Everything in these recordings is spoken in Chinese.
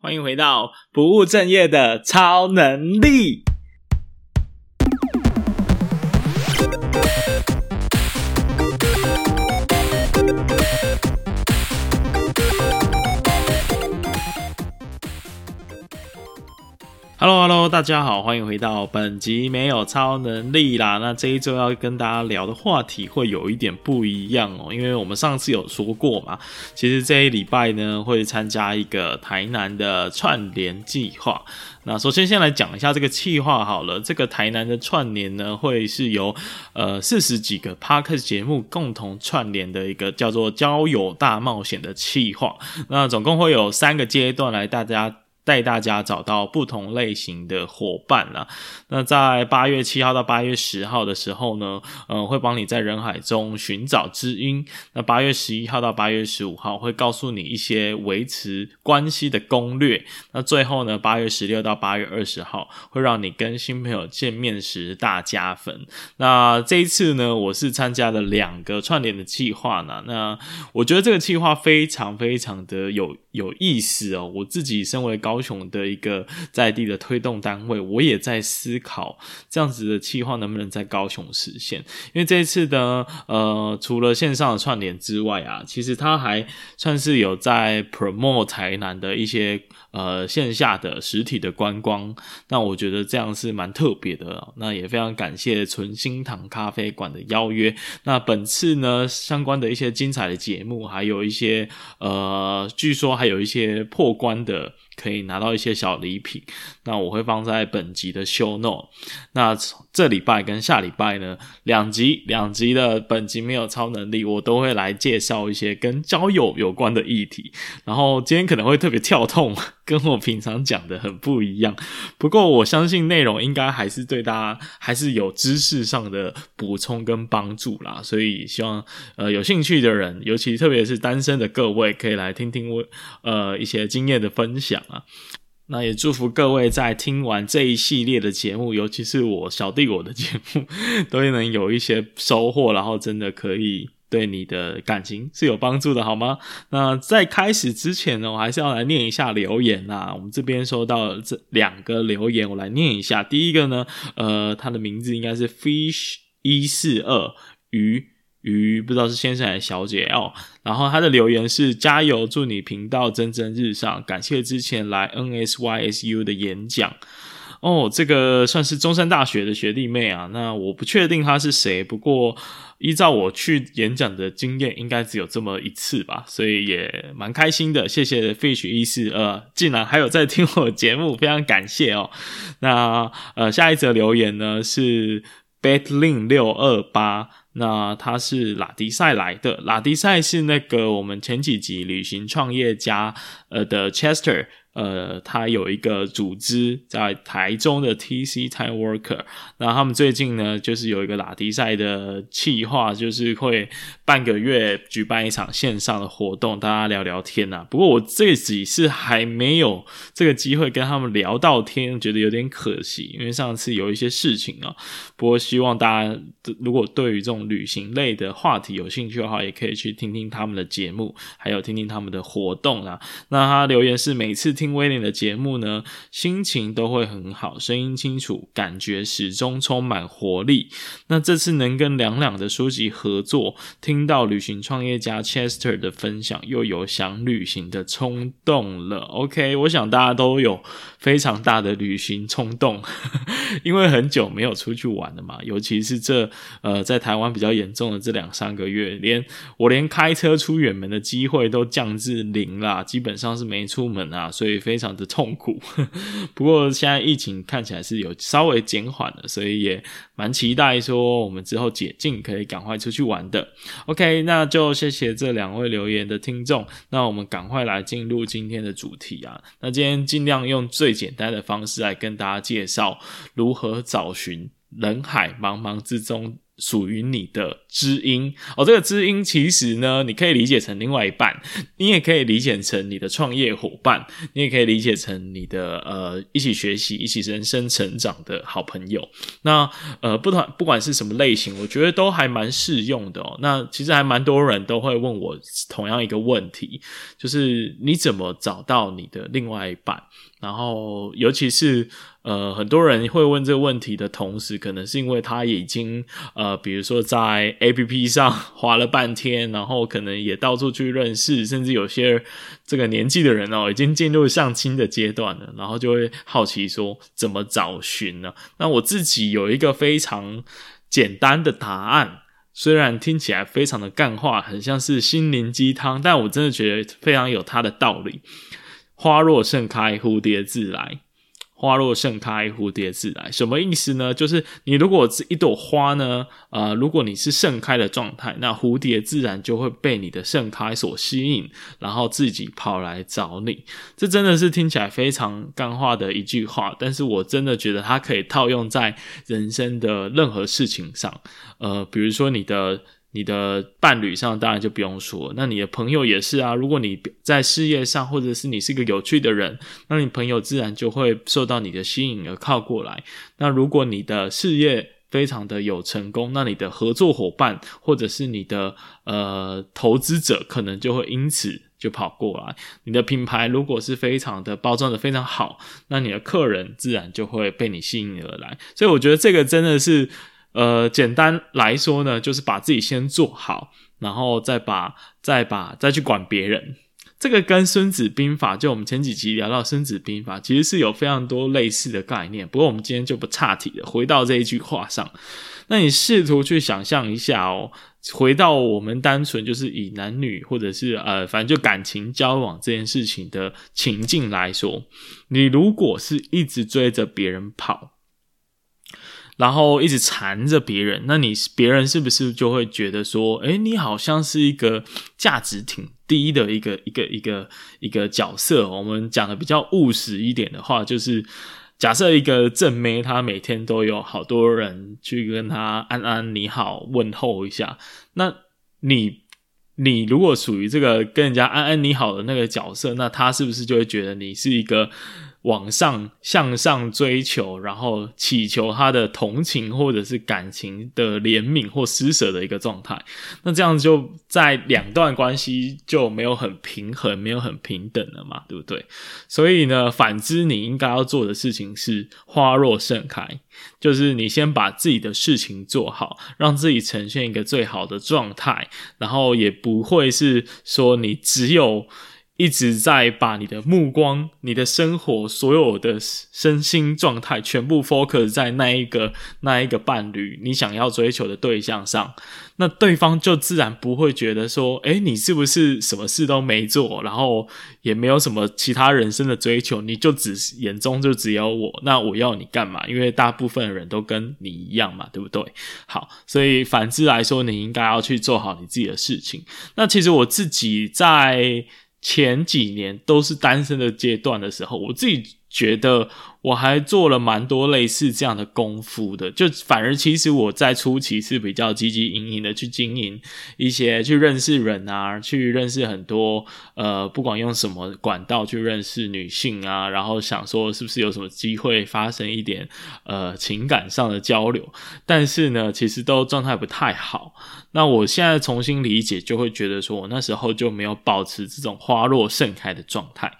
欢迎回到不务正业的超能力。Hello，Hello，大家好，欢迎回到本集没有超能力啦。那这一周要跟大家聊的话题会有一点不一样哦，因为我们上次有说过嘛，其实这一礼拜呢会参加一个台南的串联计划。那首先先来讲一下这个计划好了，这个台南的串联呢会是由呃四十几个 Podcast 节目共同串联的一个叫做交友大冒险的计划。那总共会有三个阶段来大家。带大家找到不同类型的伙伴啦。那在八月七号到八月十号的时候呢，嗯，会帮你在人海中寻找知音。那八月十一号到八月十五号会告诉你一些维持关系的攻略。那最后呢，八月十六到八月二十号会让你跟新朋友见面时大加分。那这一次呢，我是参加了两个串联的计划呢。那我觉得这个计划非常非常的有有意思哦。我自己身为高高雄的一个在地的推动单位，我也在思考这样子的计划能不能在高雄实现。因为这一次的，呃，除了线上的串联之外啊，其实它还算是有在 promote 台南的一些呃线下的实体的观光。那我觉得这样是蛮特别的。那也非常感谢存心堂咖啡馆的邀约。那本次呢，相关的一些精彩的节目，还有一些呃，据说还有一些破关的。可以拿到一些小礼品，那我会放在本集的 show note。那这礼拜跟下礼拜呢，两集两集的本集没有超能力，我都会来介绍一些跟交友有关的议题。然后今天可能会特别跳痛，跟我平常讲的很不一样。不过我相信内容应该还是对大家还是有知识上的补充跟帮助啦。所以希望呃有兴趣的人，尤其特别是单身的各位，可以来听听我呃一些经验的分享。啊，那也祝福各位在听完这一系列的节目，尤其是我小弟我的节目，都能有一些收获，然后真的可以对你的感情是有帮助的，好吗？那在开始之前呢，我还是要来念一下留言呐。我们这边收到这两个留言，我来念一下。第一个呢，呃，他的名字应该是 Fish 一四二鱼。于不知道是先生还是小姐哦，然后他的留言是加油，祝你频道蒸蒸日上，感谢之前来 NSYSU 的演讲哦，这个算是中山大学的学弟妹啊，那我不确定他是谁，不过依照我去演讲的经验，应该只有这么一次吧，所以也蛮开心的，谢谢 Fish 一四呃，竟然还有在听我节目，非常感谢哦。那呃，下一则留言呢是 Betlin 六二八。那他是拉迪塞来的，拉迪塞是那个我们前几集旅行创业家呃的 Chester。呃，他有一个组织在台中的 TC Time Worker，那他们最近呢，就是有一个拉迪赛的企划，就是会半个月举办一场线上的活动，大家聊聊天呐。不过我这几次还没有这个机会跟他们聊到天，觉得有点可惜，因为上次有一些事情啊。不过希望大家如果对于这种旅行类的话题有兴趣的话，也可以去听听他们的节目，还有听听他们的活动啊。那他留言是每次听。威廉的节目呢，心情都会很好，声音清楚，感觉始终充满活力。那这次能跟两两的书籍合作，听到旅行创业家 Chester 的分享，又有想旅行的冲动了。OK，我想大家都有非常大的旅行冲动，因为很久没有出去玩了嘛，尤其是这呃在台湾比较严重的这两三个月，连我连开车出远门的机会都降至零啦，基本上是没出门啊，所以。所以非常的痛苦，不过现在疫情看起来是有稍微减缓了，所以也蛮期待说我们之后解禁可以赶快出去玩的。OK，那就谢谢这两位留言的听众，那我们赶快来进入今天的主题啊。那今天尽量用最简单的方式来跟大家介绍如何找寻人海茫茫之中。属于你的知音哦，这个知音其实呢，你可以理解成另外一半，你也可以理解成你的创业伙伴，你也可以理解成你的呃一起学习、一起人生成长的好朋友。那呃，不管不管是什么类型，我觉得都还蛮适用的哦。那其实还蛮多人都会问我同样一个问题，就是你怎么找到你的另外一半？然后，尤其是呃，很多人会问这个问题的同时，可能是因为他已经呃，比如说在 APP 上 滑了半天，然后可能也到处去认识，甚至有些这个年纪的人哦，已经进入相亲的阶段了，然后就会好奇说怎么找寻呢？那我自己有一个非常简单的答案，虽然听起来非常的干话，很像是心灵鸡汤，但我真的觉得非常有它的道理。花若盛开，蝴蝶自来。花若盛开，蝴蝶自来。什么意思呢？就是你如果是一朵花呢，呃，如果你是盛开的状态，那蝴蝶自然就会被你的盛开所吸引，然后自己跑来找你。这真的是听起来非常干话的一句话，但是我真的觉得它可以套用在人生的任何事情上。呃，比如说你的。你的伴侣上当然就不用说，那你的朋友也是啊。如果你在事业上，或者是你是一个有趣的人，那你朋友自然就会受到你的吸引而靠过来。那如果你的事业非常的有成功，那你的合作伙伴或者是你的呃投资者可能就会因此就跑过来。你的品牌如果是非常的包装的非常好，那你的客人自然就会被你吸引而来。所以我觉得这个真的是。呃，简单来说呢，就是把自己先做好，然后再把再把再去管别人。这个跟《孙子兵法》就我们前几集聊到《孙子兵法》，其实是有非常多类似的概念。不过我们今天就不岔题了，回到这一句话上。那你试图去想象一下哦，回到我们单纯就是以男女或者是呃，反正就感情交往这件事情的情境来说，你如果是一直追着别人跑。然后一直缠着别人，那你别人是不是就会觉得说，诶，你好像是一个价值挺低的一个一个一个一个角色。我们讲的比较务实一点的话，就是假设一个正妹，她每天都有好多人去跟她安安你好问候一下，那你你如果属于这个跟人家安安你好的那个角色，那她是不是就会觉得你是一个？往上向上追求，然后祈求他的同情或者是感情的怜悯或施舍的一个状态，那这样就在两段关系就没有很平衡，没有很平等了嘛，对不对？所以呢，反之你应该要做的事情是花若盛开，就是你先把自己的事情做好，让自己呈现一个最好的状态，然后也不会是说你只有。一直在把你的目光、你的生活、所有的身心状态全部 focus 在那一个、那一个伴侣你想要追求的对象上，那对方就自然不会觉得说，诶，你是不是什么事都没做，然后也没有什么其他人生的追求，你就只眼中就只有我，那我要你干嘛？因为大部分的人都跟你一样嘛，对不对？好，所以反之来说，你应该要去做好你自己的事情。那其实我自己在。前几年都是单身的阶段的时候，我自己觉得我还做了蛮多类似这样的功夫的，就反而其实我在初期是比较积极营营的去经营一些，去认识人啊，去认识很多呃，不管用什么管道去认识女性啊，然后想说是不是有什么机会发生一点呃情感上的交流，但是呢，其实都状态不太好。那我现在重新理解，就会觉得说我那时候就没有保持这种花落盛开的状态。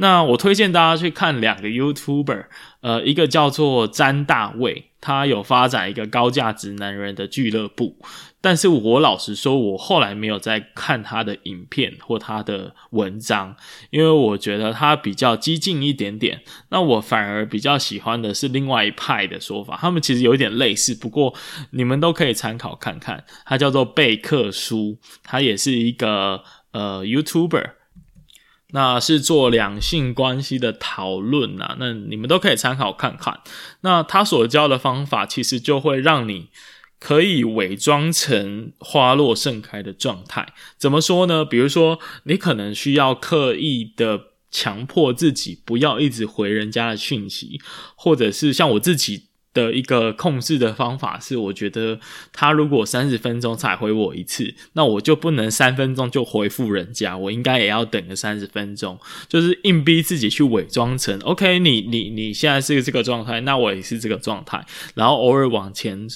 那我推荐大家去看两个 YouTuber，呃，一个叫做詹大卫，他有发展一个高价值男人的俱乐部。但是我老实说，我后来没有再看他的影片或他的文章，因为我觉得他比较激进一点点。那我反而比较喜欢的是另外一派的说法，他们其实有一点类似，不过你们都可以参考看看。他叫做贝克书，他也是一个呃 YouTuber。那是做两性关系的讨论呐，那你们都可以参考看看。那他所教的方法，其实就会让你可以伪装成花落盛开的状态。怎么说呢？比如说，你可能需要刻意的强迫自己不要一直回人家的讯息，或者是像我自己。的一个控制的方法是，我觉得他如果三十分钟才回我一次，那我就不能三分钟就回复人家，我应该也要等个三十分钟，就是硬逼自己去伪装成 OK，你你你现在是这个状态，那我也是这个状态，然后偶尔往前。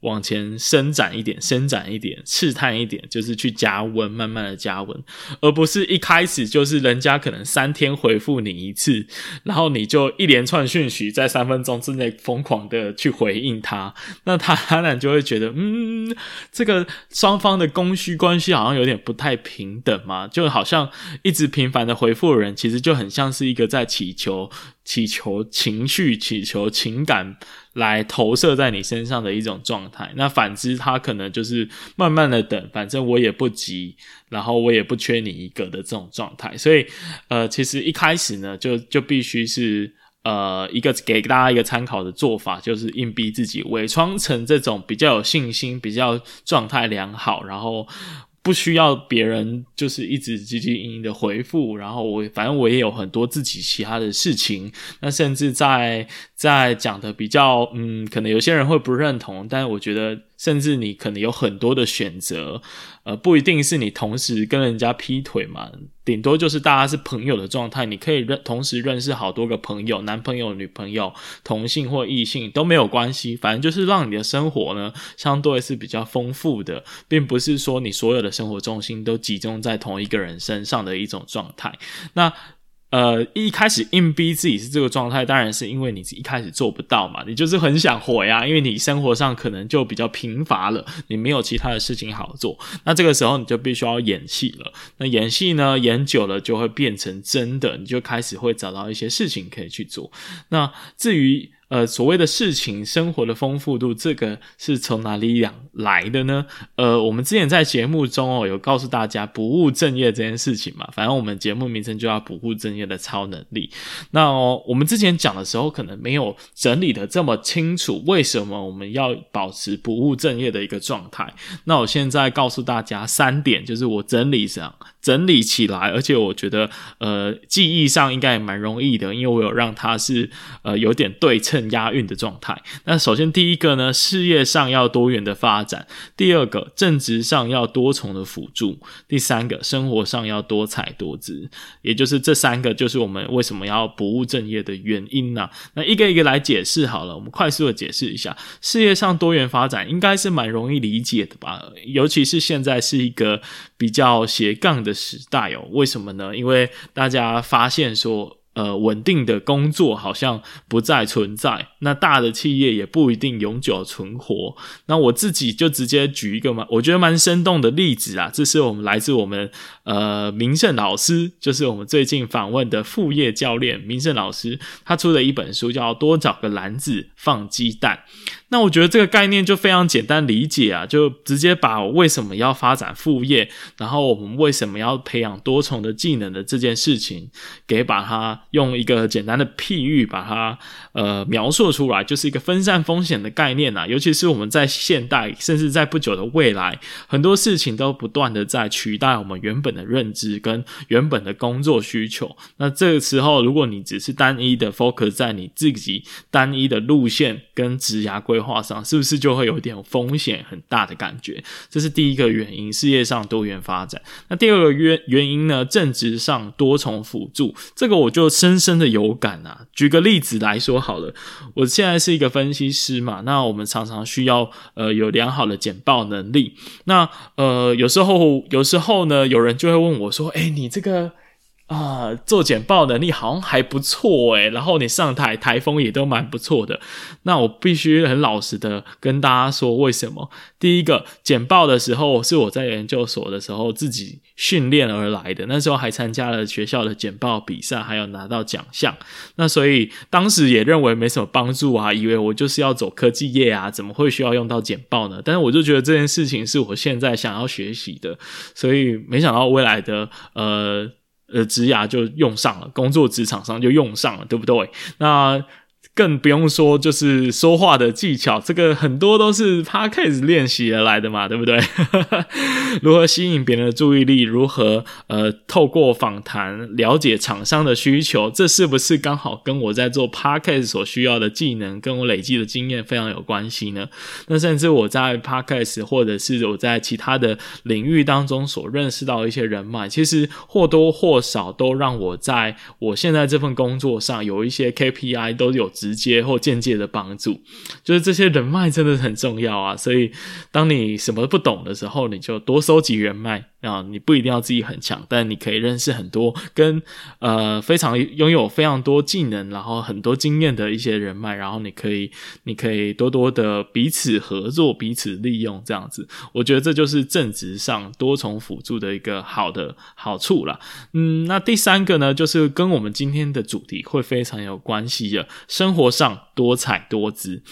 往前伸展一点，伸展一点，试探一点，就是去加温，慢慢的加温，而不是一开始就是人家可能三天回复你一次，然后你就一连串讯息在三分钟之内疯狂的去回应他，那他当然就会觉得，嗯，这个双方的供需关系好像有点不太平等嘛，就好像一直频繁的回复人，其实就很像是一个在祈求。祈求情绪、祈求情感来投射在你身上的一种状态。那反之，他可能就是慢慢的等，反正我也不急，然后我也不缺你一个的这种状态。所以，呃，其实一开始呢，就就必须是呃一个给大家一个参考的做法，就是硬逼自己伪装成这种比较有信心、比较状态良好，然后。不需要别人就是一直积极营营的回复，然后我反正我也有很多自己其他的事情，那甚至在在讲的比较嗯，可能有些人会不认同，但是我觉得。甚至你可能有很多的选择，呃，不一定是你同时跟人家劈腿嘛，顶多就是大家是朋友的状态，你可以认同时认识好多个朋友，男朋友、女朋友、同性或异性都没有关系，反正就是让你的生活呢相对是比较丰富的，并不是说你所有的生活重心都集中在同一个人身上的一种状态。那。呃，一开始硬逼自己是这个状态，当然是因为你一开始做不到嘛，你就是很想活呀，因为你生活上可能就比较贫乏了，你没有其他的事情好做，那这个时候你就必须要演戏了。那演戏呢，演久了就会变成真的，你就开始会找到一些事情可以去做。那至于。呃，所谓的事情，生活的丰富度，这个是从哪里养来的呢？呃，我们之前在节目中哦，有告诉大家不务正业这件事情嘛，反正我们节目名称就叫不务正业的超能力。那哦，我们之前讲的时候，可能没有整理的这么清楚，为什么我们要保持不务正业的一个状态？那我现在告诉大家三点，就是我整理上整理起来，而且我觉得呃，记忆上应该也蛮容易的，因为我有让它是呃有点对称。押韵的状态。那首先第一个呢，事业上要多元的发展；第二个，正职上要多重的辅助；第三个，生活上要多彩多姿。也就是这三个，就是我们为什么要不务正业的原因呢、那一个一个来解释好了。我们快速的解释一下，事业上多元发展应该是蛮容易理解的吧？尤其是现在是一个比较斜杠的时代哦。为什么呢？因为大家发现说。呃，稳定的工作好像不再存在，那大的企业也不一定永久存活。那我自己就直接举一个嘛，我觉得蛮生动的例子啊，这是我们来自我们呃明胜老师，就是我们最近访问的副业教练明胜老师，他出了一本书叫《多找个篮子放鸡蛋》。那我觉得这个概念就非常简单理解啊，就直接把我为什么要发展副业，然后我们为什么要培养多重的技能的这件事情，给把它用一个简单的譬喻把它呃描述出来，就是一个分散风险的概念啊。尤其是我们在现代，甚至在不久的未来，很多事情都不断的在取代我们原本的认知跟原本的工作需求。那这个时候，如果你只是单一的 focus 在你自己单一的路线跟职涯规划上是不是就会有点风险很大的感觉？这是第一个原因，事业上多元发展。那第二个原原因呢？正职上多重辅助，这个我就深深的有感啊。举个例子来说好了，我现在是一个分析师嘛，那我们常常需要呃有良好的简报能力。那呃有时候有时候呢，有人就会问我说：“哎，你这个。”啊，做简报能力好像还不错诶，然后你上台台风也都蛮不错的。那我必须很老实的跟大家说，为什么？第一个，简报的时候是我在研究所的时候自己训练而来的，那时候还参加了学校的简报比赛，还有拿到奖项。那所以当时也认为没什么帮助啊，以为我就是要走科技业啊，怎么会需要用到简报呢？但是我就觉得这件事情是我现在想要学习的，所以没想到未来的呃。呃，职涯就用上了，工作职场上就用上了，对不对？那更不用说，就是说话的技巧，这个很多都是 Podcast 练习而来的嘛，对不对？如何吸引别人的注意力？如何呃，透过访谈了解厂商的需求？这是不是刚好跟我在做 Podcast 所需要的技能，跟我累积的经验非常有关系呢？那甚至我在 Podcast 或者是我在其他的领域当中所认识到一些人脉，其实或多或少都让我在我现在这份工作上有一些 KPI 都有。直接或间接的帮助，就是这些人脉真的很重要啊！所以，当你什么都不懂的时候，你就多收集人脉啊！你不一定要自己很强，但你可以认识很多跟呃非常拥有非常多技能，然后很多经验的一些人脉，然后你可以你可以多多的彼此合作、彼此利用，这样子，我觉得这就是正直上多重辅助的一个好的好处啦。嗯，那第三个呢，就是跟我们今天的主题会非常有关系的生生。活上多彩多姿，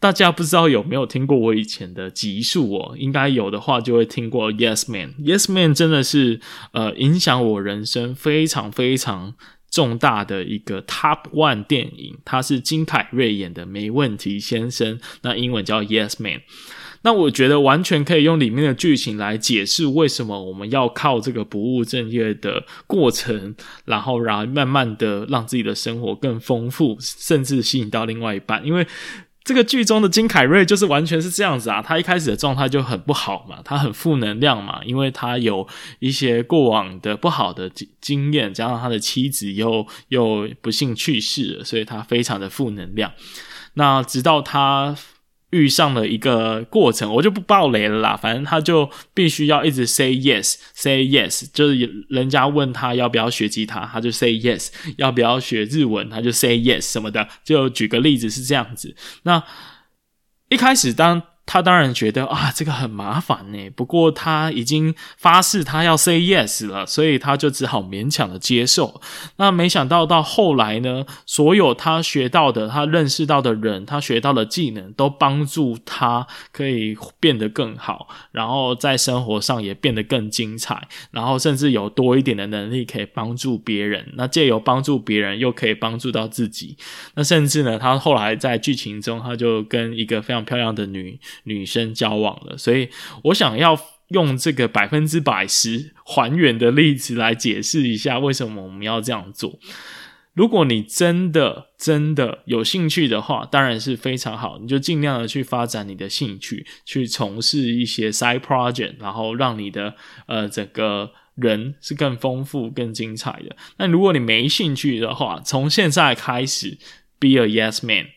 大家不知道有没有听过我以前的集数哦？应该有的话就会听过 Yes Man。Yes Man 真的是呃影响我人生非常非常重大的一个 Top One 电影，它是金凯瑞演的《没问题先生》，那英文叫 Yes Man。那我觉得完全可以用里面的剧情来解释为什么我们要靠这个不务正业的过程，然后然后慢慢的让自己的生活更丰富，甚至吸引到另外一半。因为这个剧中的金凯瑞就是完全是这样子啊，他一开始的状态就很不好嘛，他很负能量嘛，因为他有一些过往的不好的经验，加上他的妻子又又不幸去世了，所以他非常的负能量。那直到他。遇上了一个过程，我就不爆雷了啦。反正他就必须要一直 say yes，say yes，就是人家问他要不要学吉他，他就 say yes；要不要学日文，他就 say yes 什么的。就举个例子是这样子。那一开始当。他当然觉得啊，这个很麻烦呢。不过他已经发誓他要 say yes 了，所以他就只好勉强的接受。那没想到到后来呢，所有他学到的、他认识到的人、他学到的技能，都帮助他可以变得更好，然后在生活上也变得更精彩，然后甚至有多一点的能力可以帮助别人。那借由帮助别人，又可以帮助到自己。那甚至呢，他后来在剧情中，他就跟一个非常漂亮的女。女生交往了，所以我想要用这个百分之百十还原的例子来解释一下为什么我们要这样做。如果你真的真的有兴趣的话，当然是非常好，你就尽量的去发展你的兴趣，去从事一些 side project，然后让你的呃整个人是更丰富、更精彩的。那如果你没兴趣的话，从现在开始，be a yes man。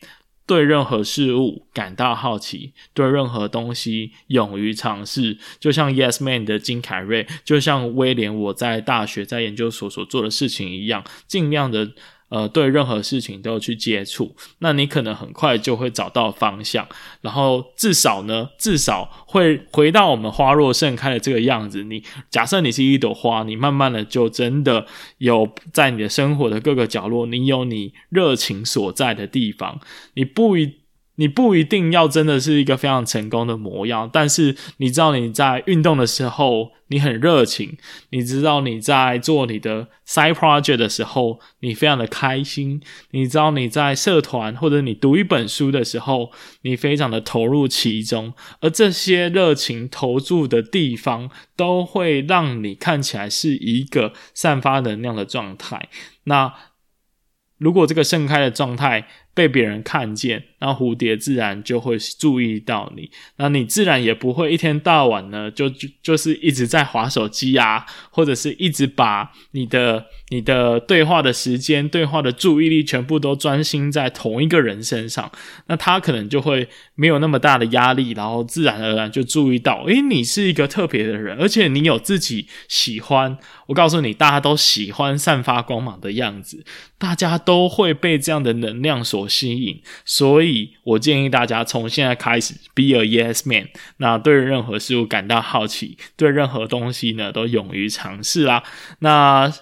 对任何事物感到好奇，对任何东西勇于尝试，就像 Yes Man 的金凯瑞，就像威廉我在大学在研究所所做的事情一样，尽量的。呃，对任何事情都要去接触，那你可能很快就会找到方向，然后至少呢，至少会回到我们花若盛开的这个样子。你假设你是一朵花，你慢慢的就真的有在你的生活的各个角落，你有你热情所在的地方，你不一。你不一定要真的是一个非常成功的模样，但是你知道你在运动的时候你很热情，你知道你在做你的 side project 的时候你非常的开心，你知道你在社团或者你读一本书的时候你非常的投入其中，而这些热情投注的地方都会让你看起来是一个散发能量的状态。那如果这个盛开的状态被别人看见，那蝴蝶自然就会注意到你，那你自然也不会一天到晚呢，就就就是一直在划手机啊，或者是一直把你的你的对话的时间、对话的注意力全部都专心在同一个人身上，那他可能就会没有那么大的压力，然后自然而然就注意到，诶，你是一个特别的人，而且你有自己喜欢。我告诉你，大家都喜欢散发光芒的样子，大家都会被这样的能量所吸引，所以我建议大家从现在开始 be a yes man。那对任何事物感到好奇，对任何东西呢都勇于尝试啦。那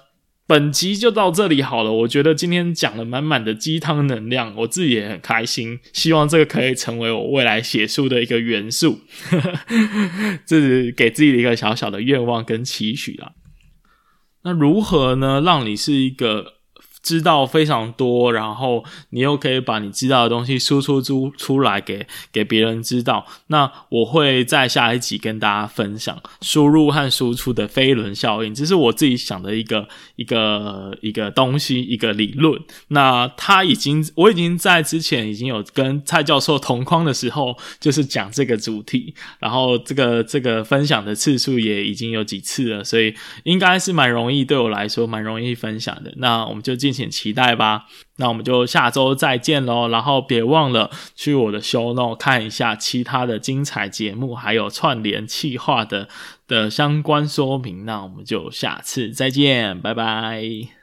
本集就到这里好了。我觉得今天讲了满满的鸡汤能量，我自己也很开心。希望这个可以成为我未来写书的一个元素，这是给自己的一个小小的愿望跟期许啦。那如何呢，让你是一个知道非常多，然后你又可以把你知道的东西输出出出来给给别人知道。那我会在下一集跟大家分享输入和输出的飞轮效应，这是我自己想的一个一个一个东西，一个理论。那他已经，我已经在之前已经有跟蔡教授同框的时候，就是讲这个主题，然后这个这个分享的次数也已经有几次了，所以应该是蛮容易，对我来说蛮容易分享的。那我们就进请期待吧。那我们就下周再见喽。然后别忘了去我的 show not 看一下其他的精彩节目，还有串联企划的的相关说明。那我们就下次再见，拜拜。